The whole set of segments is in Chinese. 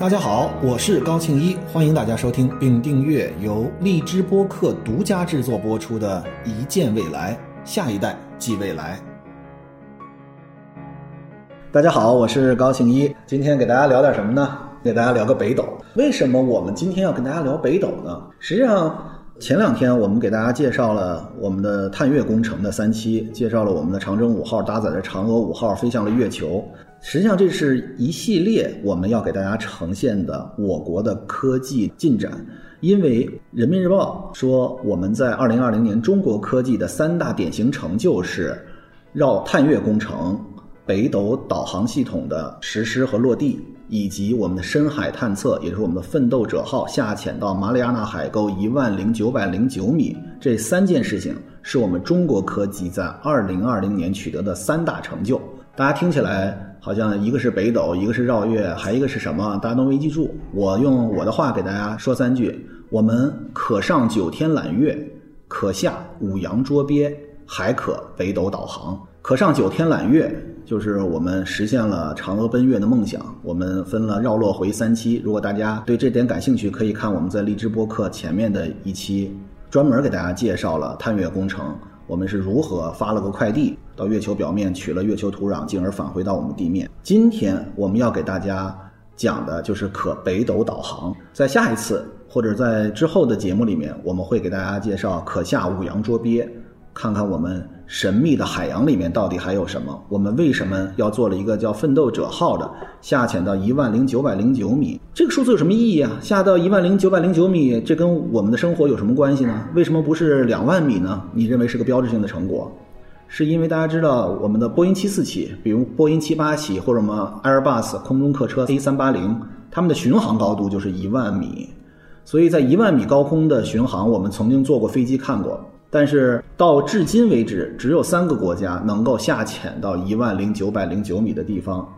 大家好，我是高庆一，欢迎大家收听并订阅由荔枝播客独家制作播出的《一见未来，下一代即未来》。大家好，我是高庆一，今天给大家聊点什么呢？给大家聊个北斗。为什么我们今天要跟大家聊北斗呢？实际上，前两天我们给大家介绍了我们的探月工程的三期，介绍了我们的长征五号搭载着嫦娥五号飞向了月球。实际上，这是一系列我们要给大家呈现的我国的科技进展。因为《人民日报》说，我们在二零二零年中国科技的三大典型成就是绕探月工程、北斗导航系统的实施和落地，以及我们的深海探测，也就是我们的“奋斗者号”下潜到马里亚纳海沟一万零九百零九米。这三件事情是我们中国科技在二零二零年取得的三大成就。大家听起来。好像一个是北斗，一个是绕月，还一个是什么？大家都没记住。我用我的话给大家说三句：我们可上九天揽月，可下五洋捉鳖，还可北斗导航。可上九天揽月，就是我们实现了嫦娥奔月的梦想。我们分了绕落回三期，如果大家对这点感兴趣，可以看我们在荔枝播客前面的一期，专门给大家介绍了探月工程。我们是如何发了个快递到月球表面取了月球土壤，进而返回到我们地面？今天我们要给大家讲的就是可北斗导航。在下一次或者在之后的节目里面，我们会给大家介绍可下五洋捉鳖。看看我们神秘的海洋里面到底还有什么？我们为什么要做了一个叫“奋斗者号”的下潜到一万零九百零九米？这个数字有什么意义啊？下到一万零九百零九米，这跟我们的生活有什么关系呢？为什么不是两万米呢？你认为是个标志性的成果？是因为大家知道我们的波音七四七，比如波音七八七或者什么 Airbus 空中客车 A 三八零，它们的巡航高度就是一万米，所以在一万米高空的巡航，我们曾经坐过飞机看过。但是到至今为止，只有三个国家能够下潜到一万零九百零九米的地方，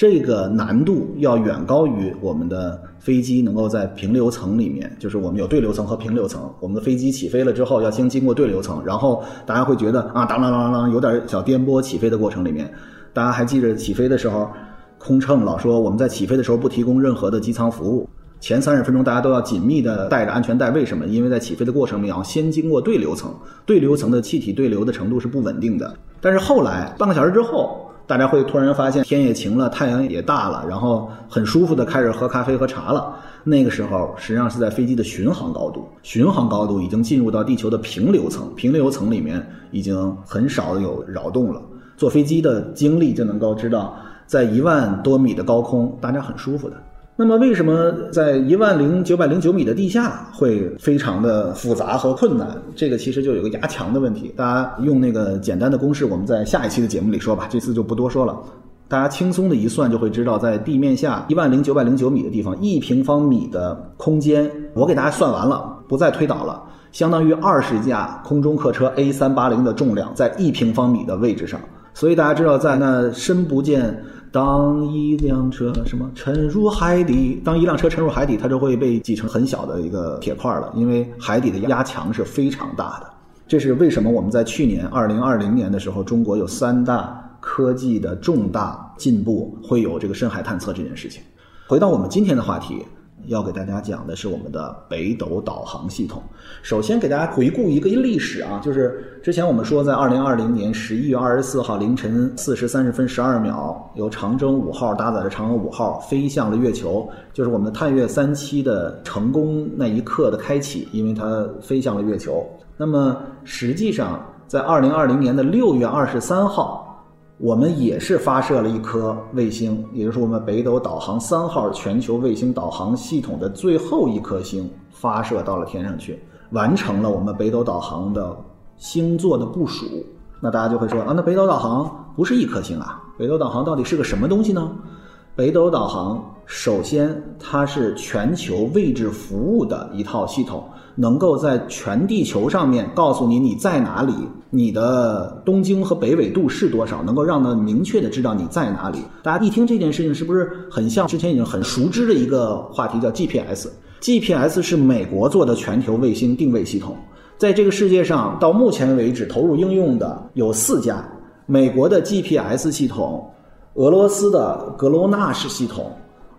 这个难度要远高于我们的飞机能够在平流层里面，就是我们有对流层和平流层。我们的飞机起飞了之后，要先经过对流层，然后大家会觉得啊，当当当当，有点小颠簸。起飞的过程里面，大家还记着起飞的时候，空乘老说我们在起飞的时候不提供任何的机舱服务。前三十分钟，大家都要紧密的带着安全带。为什么？因为在起飞的过程里要先经过对流层，对流层的气体对流的程度是不稳定的。但是后来半个小时之后，大家会突然发现天也晴了，太阳也大了，然后很舒服的开始喝咖啡喝茶了。那个时候实际上是在飞机的巡航高度，巡航高度已经进入到地球的平流层，平流层里面已经很少有扰动了。坐飞机的经历就能够知道，在一万多米的高空，大家很舒服的。那么，为什么在一万零九百零九米的地下会非常的复杂和困难？这个其实就有个压强的问题。大家用那个简单的公式，我们在下一期的节目里说吧，这次就不多说了。大家轻松的一算就会知道，在地面下一万零九百零九米的地方，一平方米的空间，我给大家算完了，不再推导了，相当于二十架空中客车 A 三八零的重量在一平方米的位置上。所以大家知道，在那深不见。当一辆车什么沉入海底，当一辆车沉入海底，它就会被挤成很小的一个铁块了，因为海底的压强是非常大的。这是为什么我们在去年二零二零年的时候，中国有三大科技的重大进步，会有这个深海探测这件事情。回到我们今天的话题。要给大家讲的是我们的北斗导航系统。首先给大家回顾一个历史啊，就是之前我们说，在二零二零年十一月二十四号凌晨四时三十分十二秒，由长征五号搭载着嫦娥五号飞向了月球，就是我们的探月三期的成功那一刻的开启，因为它飞向了月球。那么实际上，在二零二零年的六月二十三号。我们也是发射了一颗卫星，也就是我们北斗导航三号全球卫星导航系统的最后一颗星发射到了天上去，完成了我们北斗导航的星座的部署。那大家就会说啊，那北斗导航不是一颗星啊？北斗导航到底是个什么东西呢？北斗导航首先它是全球位置服务的一套系统。能够在全地球上面告诉你你在哪里，你的东经和北纬度是多少，能够让他明确的知道你在哪里。大家一听这件事情，是不是很像之前已经很熟知的一个话题，叫 GPS？GPS 是美国做的全球卫星定位系统，在这个世界上到目前为止投入应用的有四家：美国的 GPS 系统、俄罗斯的格罗纳什系统、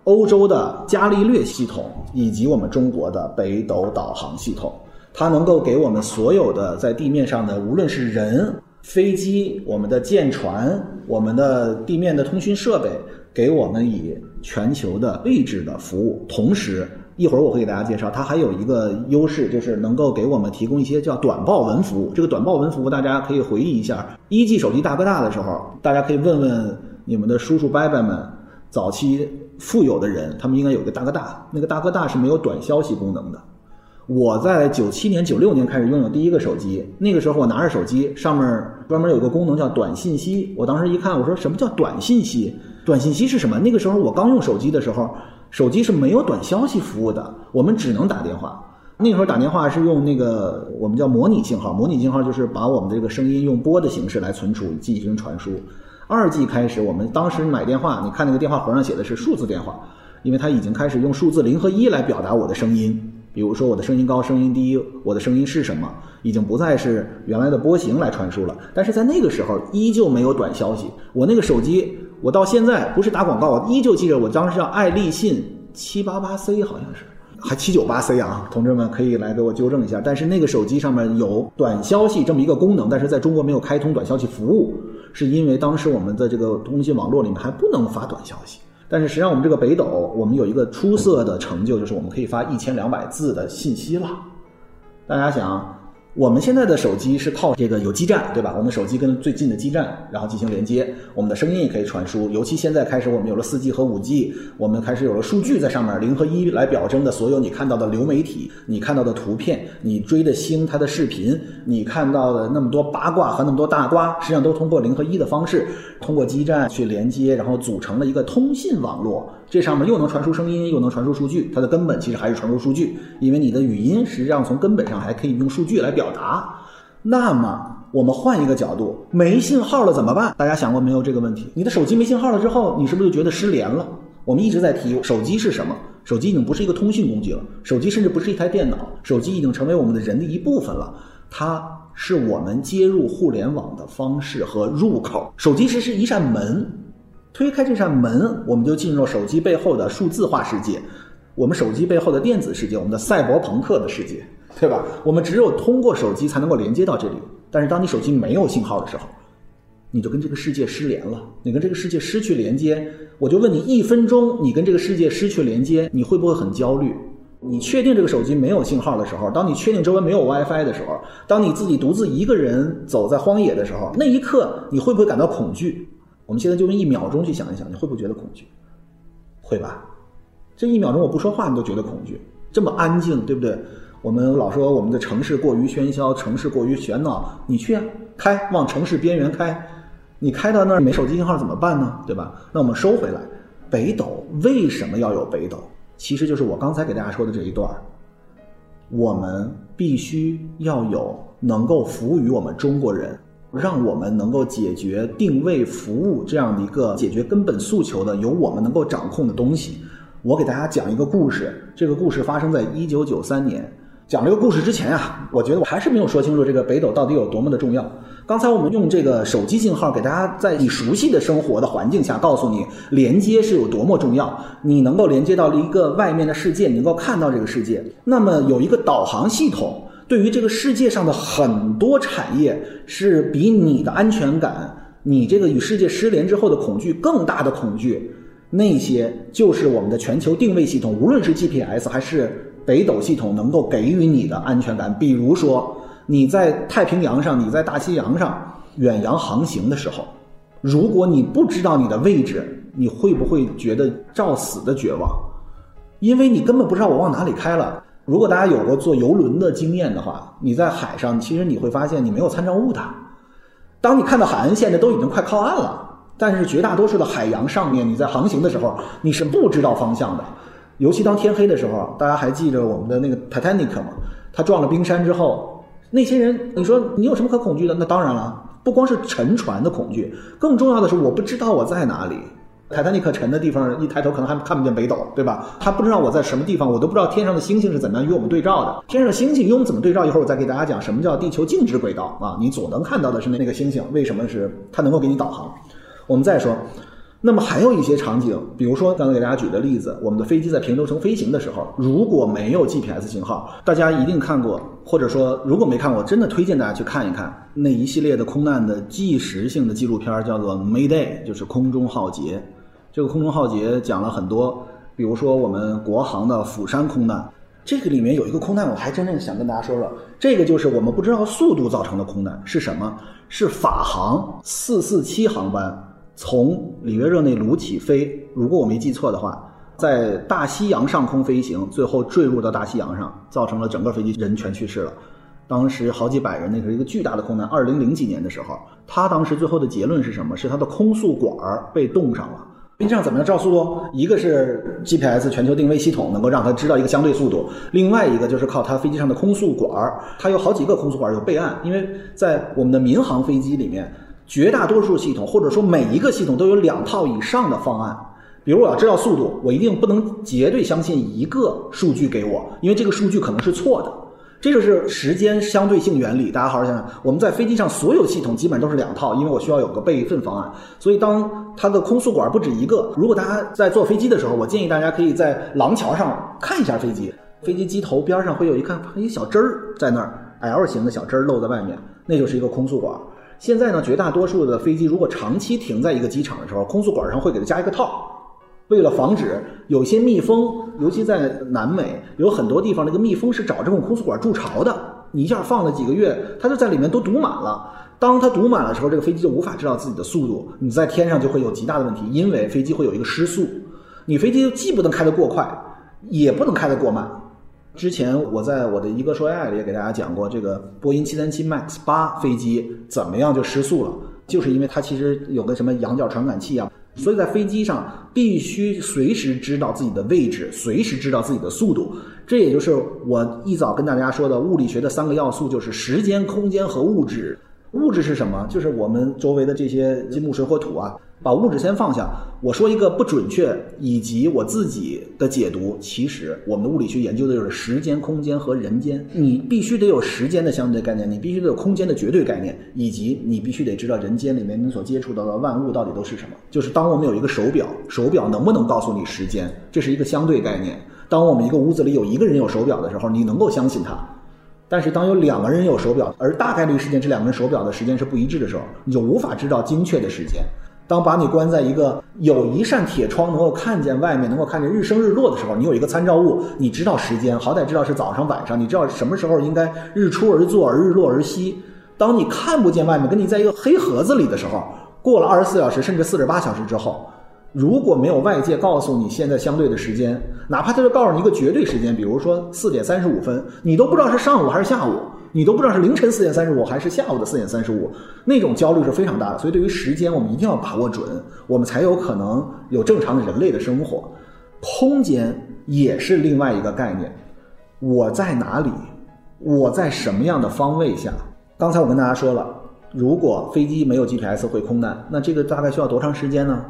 欧洲的伽利略系统以及我们中国的北斗导航系统，它能够给我们所有的在地面上的，无论是人、飞机、我们的舰船、我们的地面的通讯设备，给我们以全球的位置的服务。同时，一会儿我会给大家介绍，它还有一个优势，就是能够给我们提供一些叫短报文服务。这个短报文服务，大家可以回忆一下，一 G 手机大哥大的时候，大家可以问问你们的叔叔伯伯们，早期。富有的人，他们应该有个大哥大，那个大哥大是没有短消息功能的。我在九七年、九六年开始拥有第一个手机，那个时候我拿着手机，上面专门有个功能叫短信息。我当时一看，我说什么叫短信息？短信息是什么？那个时候我刚用手机的时候，手机是没有短消息服务的，我们只能打电话。那时候打电话是用那个我们叫模拟信号，模拟信号就是把我们的这个声音用波的形式来存储进行传输。二 G 开始，我们当时买电话，你看那个电话盒上写的是数字电话，因为它已经开始用数字零和一来表达我的声音。比如说我的声音高，声音低，我的声音是什么，已经不再是原来的波形来传输了。但是在那个时候依旧没有短消息。我那个手机，我到现在不是打广告，我依旧记着我当时叫爱立信七八八 C，好像是还七九八 C 啊，同志们可以来给我纠正一下。但是那个手机上面有短消息这么一个功能，但是在中国没有开通短消息服务。是因为当时我们的这个通信网络里面还不能发短消息，但是实际上我们这个北斗，我们有一个出色的成就，就是我们可以发一千两百字的信息了。大家想。我们现在的手机是靠这个有基站，对吧？我们手机跟最近的基站，然后进行连接，我们的声音也可以传输。尤其现在开始，我们有了四 G 和五 G，我们开始有了数据在上面零和一来表征的所有你看到的流媒体、你看到的图片、你追的星它的视频、你看到的那么多八卦和那么多大瓜，实际上都通过零和一的方式，通过基站去连接，然后组成了一个通信网络。这上面又能传输声音，又能传输数据，它的根本其实还是传输数据，因为你的语音实际上从根本上还可以用数据来表达。那么我们换一个角度，没信号了怎么办？大家想过没有这个问题？你的手机没信号了之后，你是不是就觉得失联了？我们一直在提手机是什么？手机已经不是一个通讯工具了，手机甚至不是一台电脑，手机已经成为我们的人的一部分了。它是我们接入互联网的方式和入口。手机其实是一扇门。推开这扇门，我们就进入手机背后的数字化世界，我们手机背后的电子世界，我们的赛博朋克的世界，对吧？我们只有通过手机才能够连接到这里。但是当你手机没有信号的时候，你就跟这个世界失联了，你跟这个世界失去连接。我就问你，一分钟你跟这个世界失去连接，你会不会很焦虑？你确定这个手机没有信号的时候，当你确定周围没有 WiFi 的时候，当你自己独自一个人走在荒野的时候，那一刻你会不会感到恐惧？我们现在就用一秒钟去想一想，你会不会觉得恐惧？会吧？这一秒钟我不说话，你都觉得恐惧。这么安静，对不对？我们老说我们的城市过于喧嚣，城市过于喧闹。你去啊，开往城市边缘开，你开到那儿没手机信号怎么办呢？对吧？那我们收回来。北斗为什么要有北斗？其实就是我刚才给大家说的这一段我们必须要有能够服务于我们中国人。让我们能够解决定位服务这样的一个解决根本诉求的，由我们能够掌控的东西。我给大家讲一个故事，这个故事发生在一九九三年。讲这个故事之前啊，我觉得我还是没有说清楚这个北斗到底有多么的重要。刚才我们用这个手机信号给大家在你熟悉的生活的环境下告诉你连接是有多么重要，你能够连接到了一个外面的世界，你能够看到这个世界。那么有一个导航系统。对于这个世界上的很多产业，是比你的安全感、你这个与世界失联之后的恐惧更大的恐惧。那些就是我们的全球定位系统，无论是 GPS 还是北斗系统，能够给予你的安全感。比如说，你在太平洋上，你在大西洋上远洋航行的时候，如果你不知道你的位置，你会不会觉得照死的绝望？因为你根本不知道我往哪里开了。如果大家有过坐游轮的经验的话，你在海上，其实你会发现你没有参照物的。当你看到海岸线的都已经快靠岸了，但是绝大多数的海洋上面，你在航行的时候，你是不知道方向的。尤其当天黑的时候，大家还记着我们的那个 Titanic 吗？它撞了冰山之后，那些人，你说你有什么可恐惧的？那当然了，不光是沉船的恐惧，更重要的是我不知道我在哪里。泰坦尼克沉的地方，一抬头可能还看不见北斗，对吧？他不知道我在什么地方，我都不知道天上的星星是怎么样与我们对照的。天上的星星与我们怎么对照？一会儿我再给大家讲什么叫地球静止轨道啊！你总能看到的是那那个星星，为什么是它能够给你导航？我们再说，那么还有一些场景，比如说刚才给大家举的例子，我们的飞机在平流层飞行的时候，如果没有 GPS 信号，大家一定看过，或者说如果没看过，真的推荐大家去看一看那一系列的空难的纪实性的纪录片，叫做《Mayday》，就是空中浩劫。这个空中浩劫讲了很多，比如说我们国航的釜山空难，这个里面有一个空难，我还真正想跟大家说说，这个就是我们不知道速度造成的空难是什么？是法航四四七航班。从里约热内卢起飞，如果我没记错的话，在大西洋上空飞行，最后坠入到大西洋上，造成了整个飞机人全去世了。当时好几百人，那是一个巨大的空难。二零零几年的时候，他当时最后的结论是什么？是他的空速管被冻上了。飞机上怎么样照速度？一个是 GPS 全球定位系统能够让他知道一个相对速度，另外一个就是靠他飞机上的空速管儿它有好几个空速管有备案，因为在我们的民航飞机里面。绝大多数系统，或者说每一个系统都有两套以上的方案。比如我要知道速度，我一定不能绝对相信一个数据给我，因为这个数据可能是错的。这就是时间相对性原理。大家好好想想，我们在飞机上所有系统基本都是两套，因为我需要有个备份方案。所以当它的空速管不止一个，如果大家在坐飞机的时候，我建议大家可以在廊桥上看一下飞机，飞机机头边上会有一看一小针儿在那儿，L 型的小针儿露在外面，那就是一个空速管。现在呢，绝大多数的飞机如果长期停在一个机场的时候，空速管上会给它加一个套，为了防止有些密封，尤其在南美，有很多地方那个蜜蜂是找这种空速管筑巢的。你一下放了几个月，它就在里面都堵满了。当它堵满的时候，这个飞机就无法知道自己的速度，你在天上就会有极大的问题，因为飞机会有一个失速，你飞机既不能开得过快，也不能开得过慢。之前我在我的一个说 AI 里也给大家讲过，这个波音737 MAX 八飞机怎么样就失速了，就是因为它其实有个什么仰角传感器啊，所以在飞机上必须随时知道自己的位置，随时知道自己的速度。这也就是我一早跟大家说的物理学的三个要素，就是时间、空间和物质。物质是什么？就是我们周围的这些金木水火土啊。把物质先放下，我说一个不准确以及我自己的解读。其实我们的物理学研究的就是时间、空间和人间。你必须得有时间的相对概念，你必须得有空间的绝对概念，以及你必须得知道人间里面你所接触到的万物到底都是什么。就是当我们有一个手表，手表能不能告诉你时间？这是一个相对概念。当我们一个屋子里有一个人有手表的时候，你能够相信他；但是当有两个人有手表，而大概率事件这两个人手表的时间是不一致的时候，你就无法知道精确的时间。当把你关在一个有一扇铁窗能够看见外面，能够看见日升日落的时候，你有一个参照物，你知道时间，好歹知道是早上晚上，你知道什么时候应该日出而作，而日落而息。当你看不见外面，跟你在一个黑盒子里的时候，过了二十四小时甚至四十八小时之后，如果没有外界告诉你现在相对的时间，哪怕他就告诉你一个绝对时间，比如说四点三十五分，你都不知道是上午还是下午。你都不知道是凌晨四点三十五还是下午的四点三十五，那种焦虑是非常大的。所以对于时间，我们一定要把握准，我们才有可能有正常的人类的生活。空间也是另外一个概念，我在哪里？我在什么样的方位下？刚才我跟大家说了，如果飞机没有 GPS 会空难，那这个大概需要多长时间呢？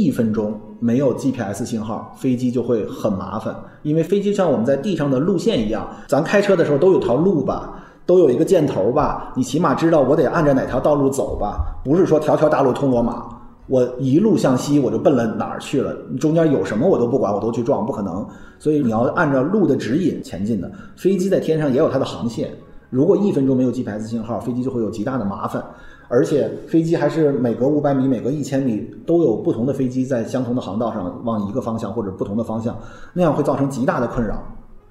一分钟没有 GPS 信号，飞机就会很麻烦，因为飞机像我们在地上的路线一样，咱开车的时候都有条路吧。都有一个箭头吧，你起码知道我得按着哪条道路走吧，不是说条条大路通罗马，我一路向西我就奔了哪儿去了，中间有什么我都不管，我都去撞，不可能。所以你要按照路的指引前进的。飞机在天上也有它的航线，如果一分钟没有 GPS 信号，飞机就会有极大的麻烦，而且飞机还是每隔五百米、每隔一千米都有不同的飞机在相同的航道上往一个方向或者不同的方向，那样会造成极大的困扰。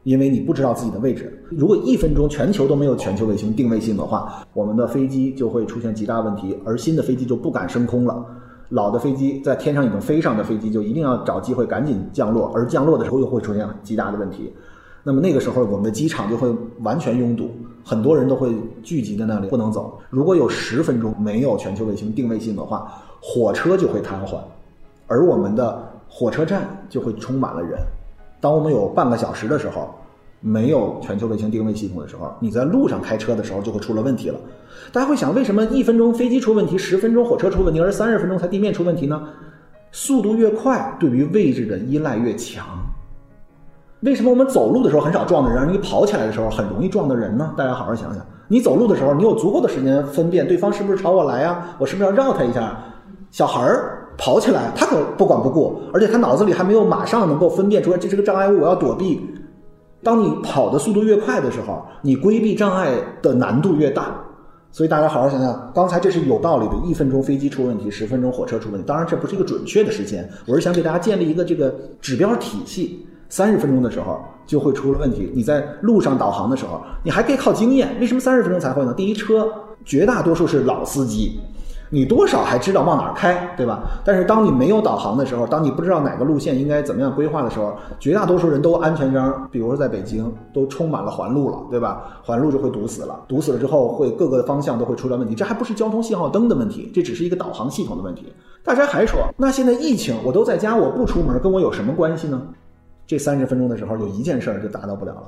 因为你不知道自己的位置，如果一分钟全球都没有全球卫星定位性的话，我们的飞机就会出现极大问题，而新的飞机就不敢升空了。老的飞机在天上已经飞上的飞机就一定要找机会赶紧降落，而降落的时候又会出现极大的问题。那么那个时候我们的机场就会完全拥堵，很多人都会聚集在那里不能走。如果有十分钟没有全球卫星定位系统的话，火车就会瘫痪，而我们的火车站就会充满了人。当我们有半个小时的时候，没有全球卫星定位系统的时候，你在路上开车的时候就会出了问题了。大家会想，为什么一分钟飞机出问题，十分钟火车出问题，而三十分钟才地面出问题呢？速度越快，对于位置的依赖越强。为什么我们走路的时候很少撞到人，你跑起来的时候很容易撞到人呢？大家好好想想，你走路的时候，你有足够的时间分辨对方是不是朝我来呀？我是不是要绕他一下？小孩儿。跑起来，他可不管不顾，而且他脑子里还没有马上能够分辨出来这是个障碍物，我要躲避。当你跑的速度越快的时候，你规避障碍的难度越大。所以大家好好想想，刚才这是有道理的。一分钟飞机出问题，十分钟火车出问题。当然这不是一个准确的时间，我是想给大家建立一个这个指标体系。三十分钟的时候就会出了问题。你在路上导航的时候，你还可以靠经验。为什么三十分钟才会呢？第一，车绝大多数是老司机。你多少还知道往哪儿开，对吧？但是当你没有导航的时候，当你不知道哪个路线应该怎么样规划的时候，绝大多数人都安全章，比如说在北京都充满了环路了，对吧？环路就会堵死了，堵死了之后会各个方向都会出了问题。这还不是交通信号灯的问题，这只是一个导航系统的问题。大家还说，那现在疫情我都在家，我不出门，跟我有什么关系呢？这三十分钟的时候有一件事儿就达到不了了，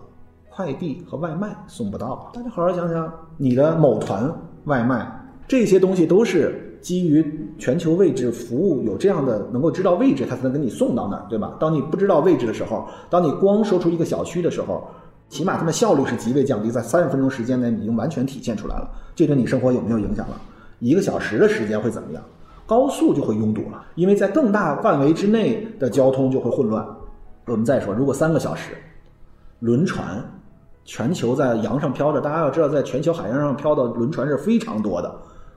快递和外卖送不到。大家好好想想，你的某团外卖。这些东西都是基于全球位置服务有这样的能够知道位置，它才能给你送到那儿，对吧？当你不知道位置的时候，当你光说出一个小区的时候，起码它们效率是极为降低，在三十分钟时间内已经完全体现出来了。这对你生活有没有影响了？一个小时的时间会怎么样？高速就会拥堵了，因为在更大范围之内的交通就会混乱。我们再说，如果三个小时，轮船全球在洋上飘着，大家要知道，在全球海洋上飘的轮船是非常多的。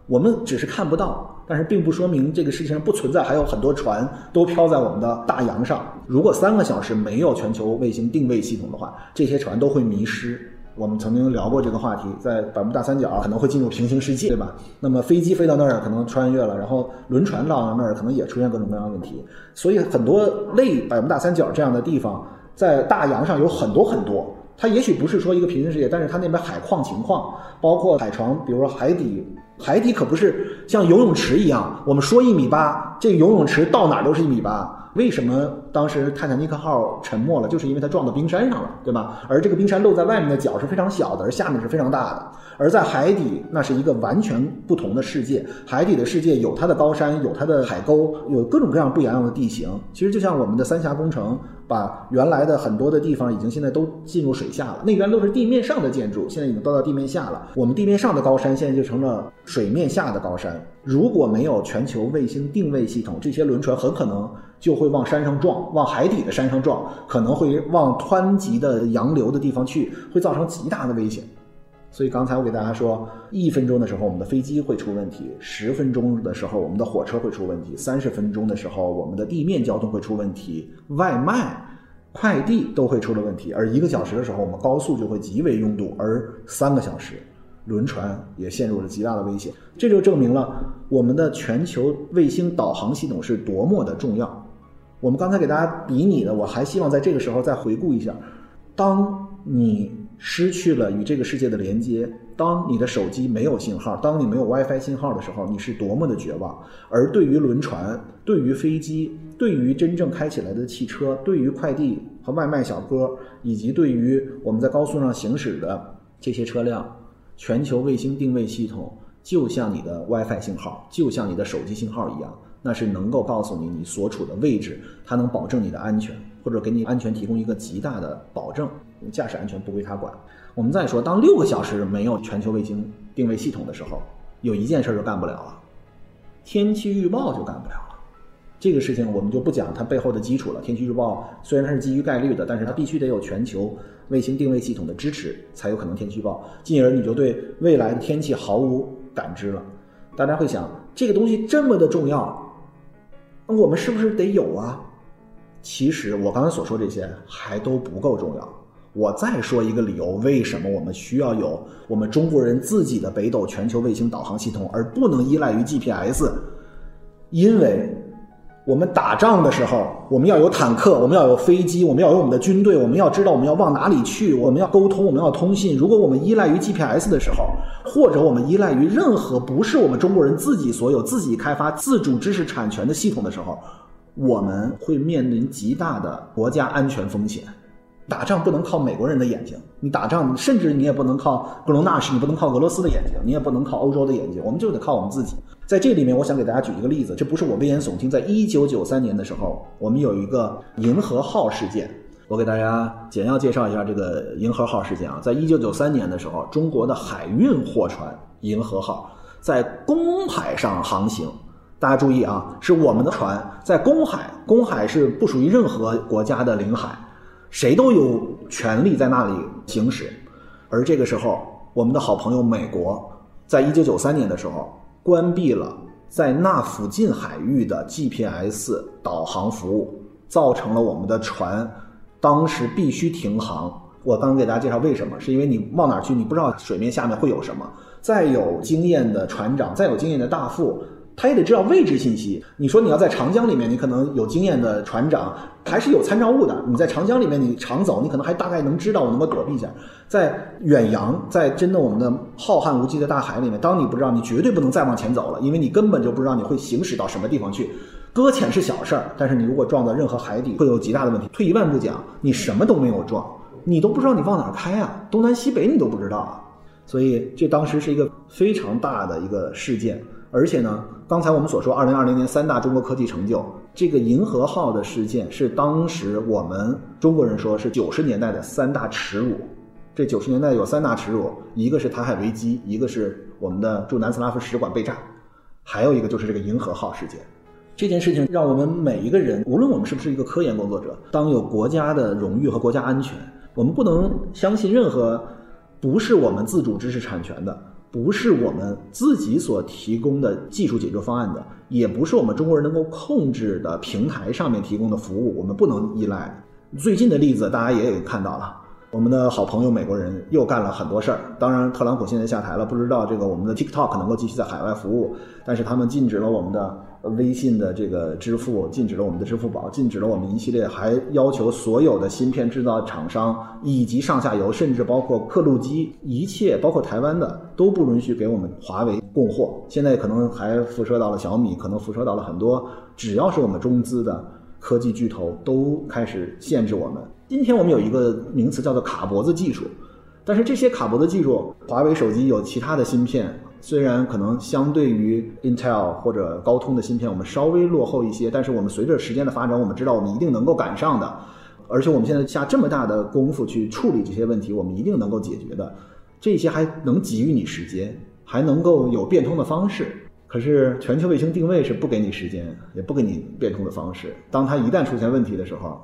我们只是看不到，但是并不说明这个世界上不存在，还有很多船都飘在我们的大洋上。如果三个小时没有全球卫星定位系统的话，这些船都会迷失。我们曾经聊过这个话题，在百慕大三角可能会进入平行世界，对吧？那么飞机飞到那儿可能穿越了，然后轮船到那儿可能也出现各种各样的问题。所以很多类百慕大三角这样的地方，在大洋上有很多很多。它也许不是说一个平行世界，但是它那边海况情况，包括海床，比如说海底。海底可不是像游泳池一样，我们说一米八，这个游泳池到哪儿都是一米八。为什么当时泰坦尼克号沉没了？就是因为它撞到冰山上了，对吧？而这个冰山露在外面的角是非常小的，而下面是非常大的。而在海底，那是一个完全不同的世界。海底的世界有它的高山，有它的海沟，有各种各样不一样的地形。其实就像我们的三峡工程，把原来的很多的地方已经现在都进入水下了。那边都是地面上的建筑，现在已经都到地面下了。我们地面上的高山现在就成了水面下的高山。如果没有全球卫星定位系统，这些轮船很可能就会往山上撞，往海底的山上撞，可能会往湍急的洋流的地方去，会造成极大的危险。所以刚才我给大家说，一分钟的时候我们的飞机会出问题，十分钟的时候我们的火车会出问题，三十分钟的时候我们的地面交通会出问题，外卖、快递都会出了问题，而一个小时的时候我们高速就会极为拥堵，而三个小时。轮船也陷入了极大的危险，这就证明了我们的全球卫星导航系统是多么的重要。我们刚才给大家比拟的，我还希望在这个时候再回顾一下：当你失去了与这个世界的连接，当你的手机没有信号，当你没有 WiFi 信号的时候，你是多么的绝望。而对于轮船、对于飞机、对于真正开起来的汽车、对于快递和外卖小哥，以及对于我们在高速上行驶的这些车辆。全球卫星定位系统就像你的 WiFi 信号，就像你的手机信号一样，那是能够告诉你你所处的位置，它能保证你的安全，或者给你安全提供一个极大的保证。驾驶安全不归它管。我们再说，当六个小时没有全球卫星定位系统的时候，有一件事就干不了了，天气预报就干不了了。这个事情我们就不讲它背后的基础了。天气预报虽然它是基于概率的，但是它必须得有全球。卫星定位系统的支持才有可能天气预报，进而你就对未来的天气毫无感知了。大家会想，这个东西这么的重要，那我们是不是得有啊？其实我刚才所说这些还都不够重要。我再说一个理由，为什么我们需要有我们中国人自己的北斗全球卫星导航系统，而不能依赖于 GPS？因为。我们打仗的时候，我们要有坦克，我们要有飞机，我们要有我们的军队，我们要知道我们要往哪里去，我们要沟通，我们要通信。如果我们依赖于 GPS 的时候，或者我们依赖于任何不是我们中国人自己所有、自己开发、自主知识产权的系统的时候，我们会面临极大的国家安全风险。打仗不能靠美国人的眼睛，你打仗甚至你也不能靠格隆纳什，你不能靠俄罗斯的眼睛，你也不能靠欧洲的眼睛，我们就得靠我们自己。在这里面，我想给大家举一个例子，这不是我危言耸听。在一九九三年的时候，我们有一个银河号事件，我给大家简要介绍一下这个银河号事件啊。在一九九三年的时候，中国的海运货船银河号在公海上航行，大家注意啊，是我们的船在公海，公海是不属于任何国家的领海，谁都有权利在那里行驶。而这个时候，我们的好朋友美国，在一九九三年的时候关闭了在那附近海域的 GPS 导航服务，造成了我们的船当时必须停航。我刚给大家介绍为什么，是因为你往哪儿去，你不知道水面下面会有什么。再有经验的船长，再有经验的大副。他也得知道位置信息。你说你要在长江里面，你可能有经验的船长还是有参照物的。你在长江里面，你常走，你可能还大概能知道我能够躲避一下。在远洋，在真的我们的浩瀚无际的大海里面，当你不知道，你绝对不能再往前走了，因为你根本就不知道你会行驶到什么地方去。搁浅是小事儿，但是你如果撞到任何海底，会有极大的问题。退一万步讲，你什么都没有撞，你都不知道你往哪开啊，东南西北你都不知道啊。所以这当时是一个非常大的一个事件。而且呢，刚才我们所说，二零二零年三大中国科技成就，这个银河号的事件是当时我们中国人说是九十年代的三大耻辱。这九十年代有三大耻辱，一个是台海危机，一个是我们的驻南斯拉夫使馆被炸，还有一个就是这个银河号事件。这件事情让我们每一个人，无论我们是不是一个科研工作者，当有国家的荣誉和国家安全，我们不能相信任何不是我们自主知识产权的。不是我们自己所提供的技术解决方案的，也不是我们中国人能够控制的平台上面提供的服务，我们不能依赖。最近的例子大家也有看到了，我们的好朋友美国人又干了很多事儿。当然，特朗普现在下台了，不知道这个我们的 TikTok 能够继续在海外服务，但是他们禁止了我们的。微信的这个支付禁止了我们的支付宝，禁止了我们一系列，还要求所有的芯片制造厂商以及上下游，甚至包括刻录机，一切包括台湾的都不允许给我们华为供货。现在可能还辐射到了小米，可能辐射到了很多，只要是我们中资的科技巨头都开始限制我们。今天我们有一个名词叫做卡脖子技术，但是这些卡脖子技术，华为手机有其他的芯片。虽然可能相对于 Intel 或者高通的芯片，我们稍微落后一些，但是我们随着时间的发展，我们知道我们一定能够赶上的。而且我们现在下这么大的功夫去处理这些问题，我们一定能够解决的。这些还能给予你时间，还能够有变通的方式。可是全球卫星定位是不给你时间，也不给你变通的方式。当它一旦出现问题的时候，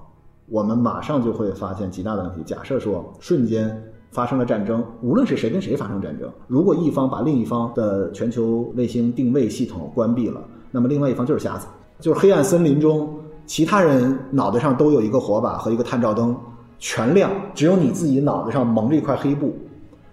我们马上就会发现极大的问题。假设说瞬间。发生了战争，无论是谁跟谁发生战争，如果一方把另一方的全球卫星定位系统关闭了，那么另外一方就是瞎子，就是黑暗森林中其他人脑袋上都有一个火把和一个探照灯，全亮，只有你自己脑袋上蒙着一块黑布。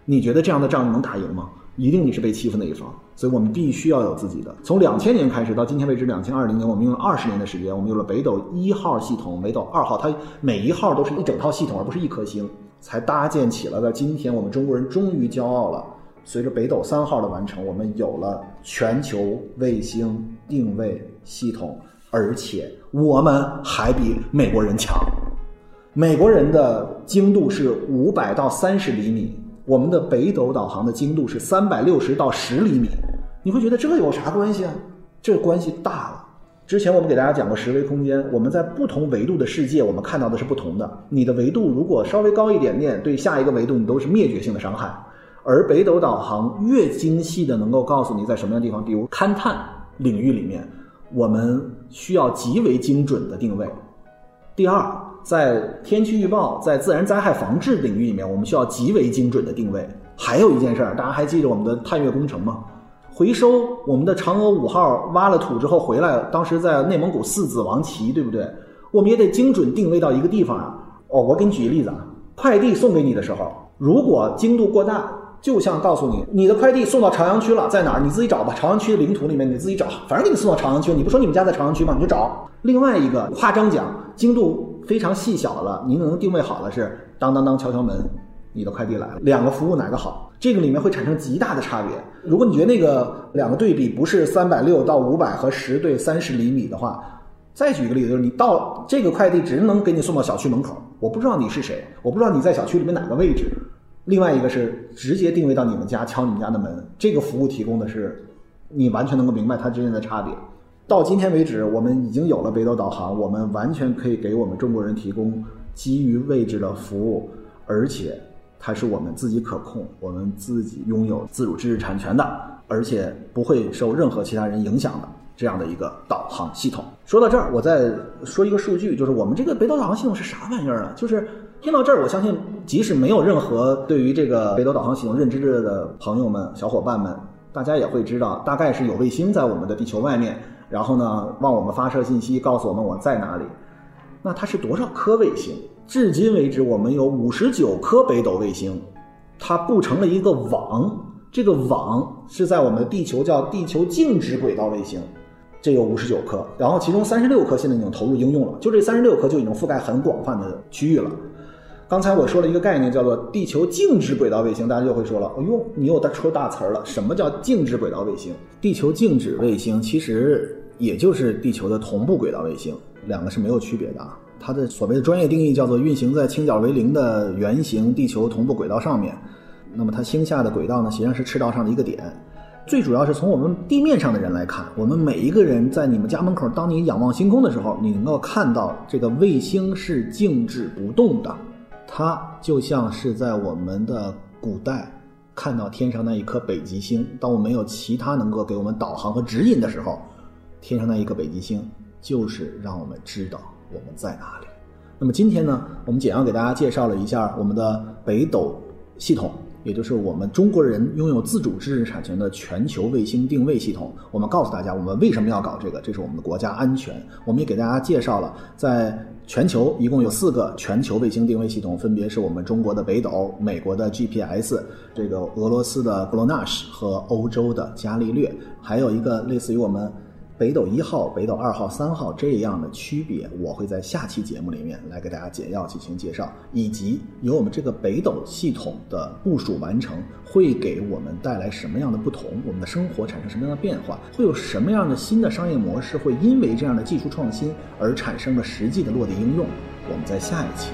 你觉得这样的仗能打赢吗？一定你是被欺负那一方。所以我们必须要有自己的。从两千年开始到今天为止，两千二零年，我们用了二十年的时间，我们有了北斗一号系统、北斗二号，它每一号都是一整套系统，而不是一颗星。才搭建起了，在今天我们中国人终于骄傲了。随着北斗三号的完成，我们有了全球卫星定位系统，而且我们还比美国人强。美国人的精度是五百到三十厘米，我们的北斗导航的精度是三百六十到十厘米。你会觉得这有啥关系啊？这关系大了。之前我们给大家讲过十维空间，我们在不同维度的世界，我们看到的是不同的。你的维度如果稍微高一点点，对下一个维度你都是灭绝性的伤害。而北斗导航越精细的能够告诉你在什么样的地方，比如勘探领域里面，我们需要极为精准的定位。第二，在天气预报、在自然灾害防治领域里面，我们需要极为精准的定位。还有一件事儿，大家还记得我们的探月工程吗？回收我们的嫦娥五号挖了土之后回来，当时在内蒙古四子王旗，对不对？我们也得精准定位到一个地方啊。哦，我给你举个例子啊，快递送给你的时候，如果精度过大，就像告诉你，你的快递送到朝阳区了，在哪儿？你自己找吧。朝阳区的领土里面，你自己找，反正给你送到朝阳区，你不说你们家在朝阳区吗？你就找。另外一个夸张讲，精度非常细小了，您能定位好了，是当当当敲敲门。你的快递来了，两个服务哪个好？这个里面会产生极大的差别。如果你觉得那个两个对比不是三百六到五百和十对三十厘米的话，再举一个例子，就是你到这个快递只能给你送到小区门口，我不知道你是谁，我不知道你在小区里面哪个位置。另外一个是直接定位到你们家，敲你们家的门，这个服务提供的是你完全能够明白它之间的差别。到今天为止，我们已经有了北斗导航，我们完全可以给我们中国人提供基于位置的服务，而且。它是我们自己可控，我们自己拥有自主知识产权的，而且不会受任何其他人影响的。这样的一个导航系统。说到这儿，我再说一个数据，就是我们这个北斗导航系统是啥玩意儿啊？就是听到这儿，我相信即使没有任何对于这个北斗导航系统认知的朋友们、小伙伴们，大家也会知道，大概是有卫星在我们的地球外面，然后呢，往我们发射信息，告诉我们我在哪里。那它是多少颗卫星？至今为止，我们有五十九颗北斗卫星，它布成了一个网。这个网是在我们的地球叫地球静止轨道卫星，这有五十九颗，然后其中三十六颗现在已经投入应用了，就这三十六颗就已经覆盖很广泛的区域了。刚才我说了一个概念叫做地球静止轨道卫星，大家就会说了，哎呦，你又出大词儿了，什么叫静止轨道卫星？地球静止卫星其实也就是地球的同步轨道卫星，两个是没有区别的啊。它的所谓的专业定义叫做运行在倾角为零的圆形地球同步轨道上面。那么它星下的轨道呢，实际上是赤道上的一个点。最主要是从我们地面上的人来看，我们每一个人在你们家门口，当你仰望星空的时候，你能够看到这个卫星是静止不动的。它就像是在我们的古代看到天上那一颗北极星。当我们有其他能够给我们导航和指引的时候，天上那一颗北极星就是让我们知道我们在哪里。那么今天呢，我们简要给大家介绍了一下我们的北斗系统。也就是我们中国人拥有自主知识产权的全球卫星定位系统。我们告诉大家，我们为什么要搞这个？这是我们的国家安全。我们也给大家介绍了，在全球一共有四个全球卫星定位系统，分别是我们中国的北斗、美国的 GPS、这个俄罗斯的 Glo Nas 和欧洲的伽利略，还有一个类似于我们。北斗一号、北斗二号、三号这样的区别，我会在下期节目里面来给大家简要进行介绍，以及由我们这个北斗系统的部署完成，会给我们带来什么样的不同？我们的生活产生什么样的变化？会有什么样的新的商业模式会因为这样的技术创新而产生了实际的落地应用？我们在下一期。